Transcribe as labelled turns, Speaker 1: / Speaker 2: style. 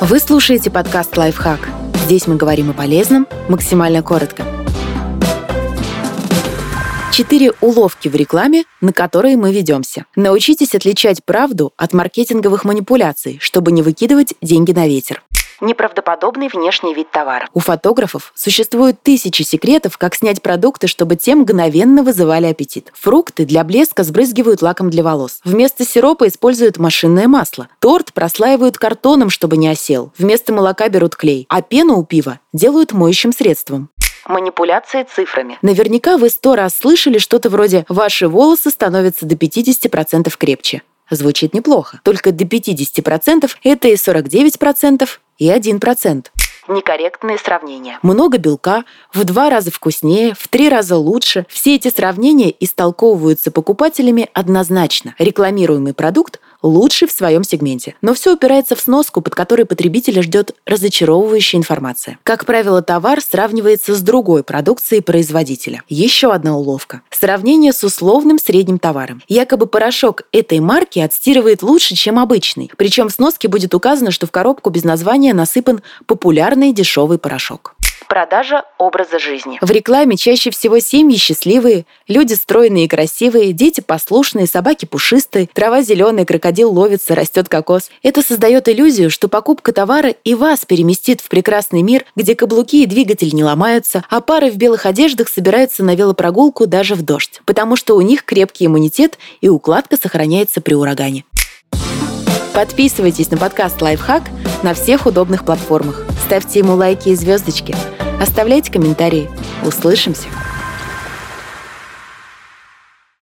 Speaker 1: Вы слушаете подкаст «Лайфхак». Здесь мы говорим о полезном максимально коротко. Четыре уловки в рекламе, на которые мы ведемся. Научитесь отличать правду от маркетинговых манипуляций, чтобы не выкидывать деньги на ветер неправдоподобный внешний вид товара. У фотографов существуют тысячи секретов, как снять продукты, чтобы те мгновенно вызывали аппетит. Фрукты для блеска сбрызгивают лаком для волос. Вместо сиропа используют машинное масло. Торт прослаивают картоном, чтобы не осел. Вместо молока берут клей. А пену у пива делают моющим средством манипуляции цифрами. Наверняка вы сто раз слышали что-то вроде «ваши волосы становятся до 50% крепче». Звучит неплохо. Только до 50% это и 49%, и 1%. Некорректные сравнения. Много белка, в два раза вкуснее, в три раза лучше. Все эти сравнения истолковываются покупателями однозначно. Рекламируемый продукт лучший в своем сегменте. Но все упирается в сноску, под которой потребителя ждет разочаровывающая информация. Как правило, товар сравнивается с другой продукцией производителя. Еще одна уловка. Сравнение с условным средним товаром. Якобы порошок этой марки отстирывает лучше, чем обычный. Причем в сноске будет указано, что в коробку без названия насыпан популярный дешевый порошок продажа образа жизни. В рекламе чаще всего семьи счастливые, люди стройные и красивые, дети послушные, собаки пушистые, трава зеленая, крокодил ловится, растет кокос. Это создает иллюзию, что покупка товара и вас переместит в прекрасный мир, где каблуки и двигатель не ломаются, а пары в белых одеждах собираются на велопрогулку даже в дождь, потому что у них крепкий иммунитет и укладка сохраняется при урагане. Подписывайтесь на подкаст «Лайфхак» на всех удобных платформах. Ставьте ему лайки и звездочки – Оставляйте комментарии. Услышимся!